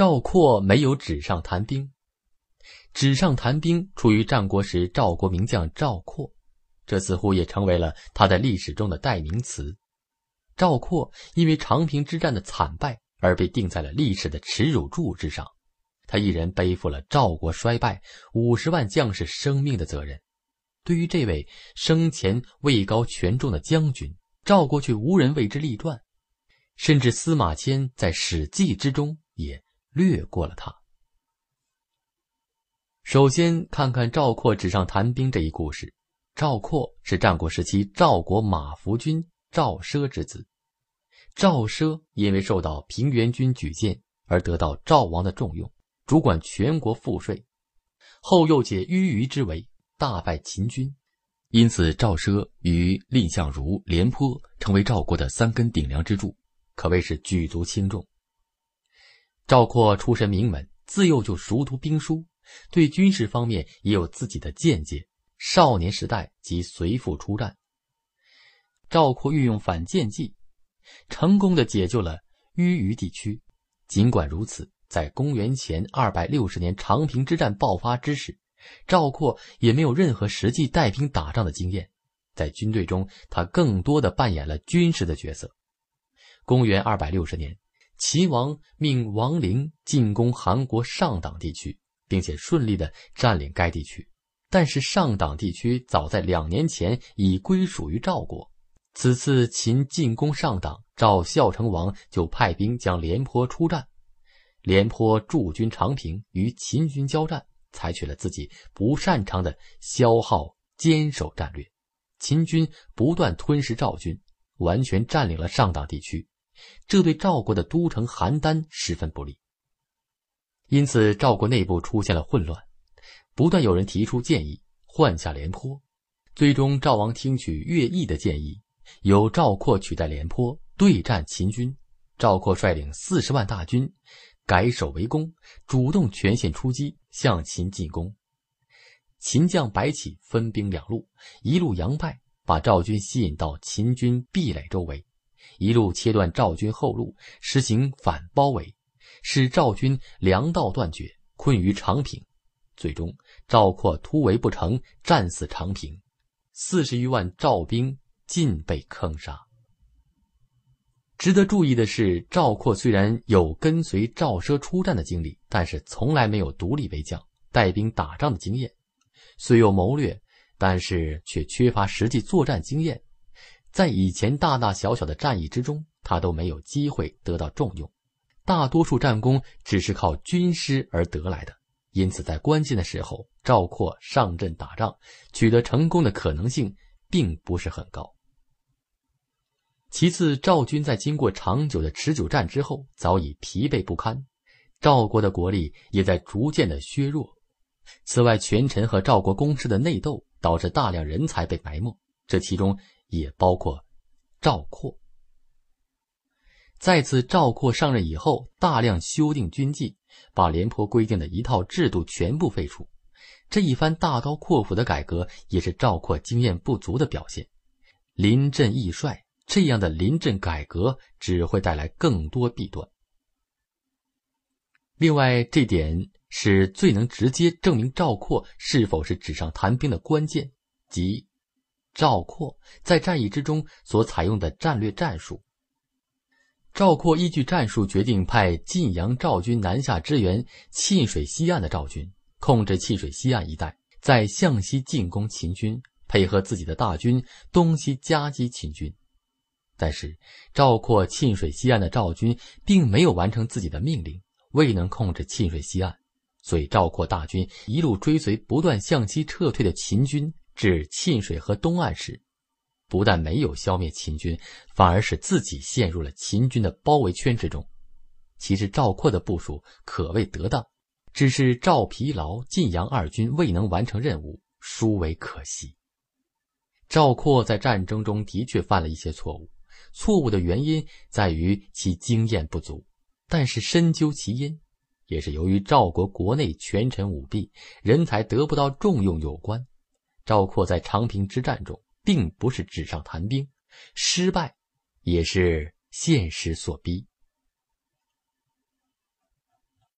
赵括没有纸上谈兵，纸上谈兵出于战国时赵国名将赵括，这似乎也成为了他在历史中的代名词。赵括因为长平之战的惨败而被定在了历史的耻辱柱之上，他一人背负了赵国衰败、五十万将士生命的责任。对于这位生前位高权重的将军，赵国却无人为之立传，甚至司马迁在《史记》之中也。略过了他。首先看看赵括纸上谈兵这一故事。赵括是战国时期赵国马服君赵奢之子。赵奢因为受到平原君举荐而得到赵王的重用，主管全国赋税，后又解迂虞之围，大败秦军。因此，赵奢与蔺相如、廉颇成为赵国的三根顶梁支柱，可谓是举足轻重。赵括出身名门，自幼就熟读兵书，对军事方面也有自己的见解。少年时代即随父出战。赵括运用反间计，成功的解救了淤虞地区。尽管如此，在公元前二百六十年长平之战爆发之时，赵括也没有任何实际带兵打仗的经验。在军队中，他更多的扮演了军师的角色。公元二百六十年。齐王命王陵进攻韩国上党地区，并且顺利的占领该地区。但是上党地区早在两年前已归属于赵国。此次秦进攻上党，赵孝成王就派兵将廉颇出战。廉颇驻军长平，与秦军交战，采取了自己不擅长的消耗坚守战略。秦军不断吞噬赵军，完全占领了上党地区。这对赵国的都城邯郸十分不利，因此赵国内部出现了混乱，不断有人提出建议换下廉颇。最终，赵王听取乐毅的建议，由赵括取代廉颇对战秦军。赵括率领四十万大军，改守为攻，主动全线出击，向秦进攻。秦将白起分兵两路，一路佯败，把赵军吸引到秦军壁垒周围。一路切断赵军后路，实行反包围，使赵军粮道断绝，困于长平。最终，赵括突围不成，战死长平，四十余万赵兵尽被坑杀。值得注意的是，赵括虽然有跟随赵奢出战的经历，但是从来没有独立为将、带兵打仗的经验。虽有谋略，但是却缺乏实际作战经验。在以前大大小小的战役之中，他都没有机会得到重用，大多数战功只是靠军师而得来的。因此，在关键的时候，赵括上阵打仗，取得成功的可能性并不是很高。其次，赵军在经过长久的持久战之后，早已疲惫不堪，赵国的国力也在逐渐的削弱。此外，权臣和赵国公室的内斗，导致大量人才被埋没，这其中。也包括赵括。再次，赵括上任以后，大量修订军纪，把廉颇规定的一套制度全部废除。这一番大刀阔斧的改革，也是赵括经验不足的表现。临阵易帅，这样的临阵改革只会带来更多弊端。另外，这点是最能直接证明赵括是否是纸上谈兵的关键，即。赵括在战役之中所采用的战略战术。赵括依据战术决定派晋阳赵军南下支援沁水西岸的赵军，控制沁水西岸一带，再向西进攻秦军，配合自己的大军东西夹击秦军。但是，赵括沁水西岸的赵军并没有完成自己的命令，未能控制沁水西岸，所以赵括大军一路追随不断向西撤退的秦军。至沁水河东岸时，不但没有消灭秦军，反而使自己陷入了秦军的包围圈之中。其实赵括的部署可谓得当，只是赵疲劳、晋阳二军未能完成任务，殊为可惜。赵括在战争中的确犯了一些错误，错误的原因在于其经验不足，但是深究其因，也是由于赵国国内权臣舞弊，人才得不到重用有关。赵括在长平之战中并不是纸上谈兵，失败也是现实所逼。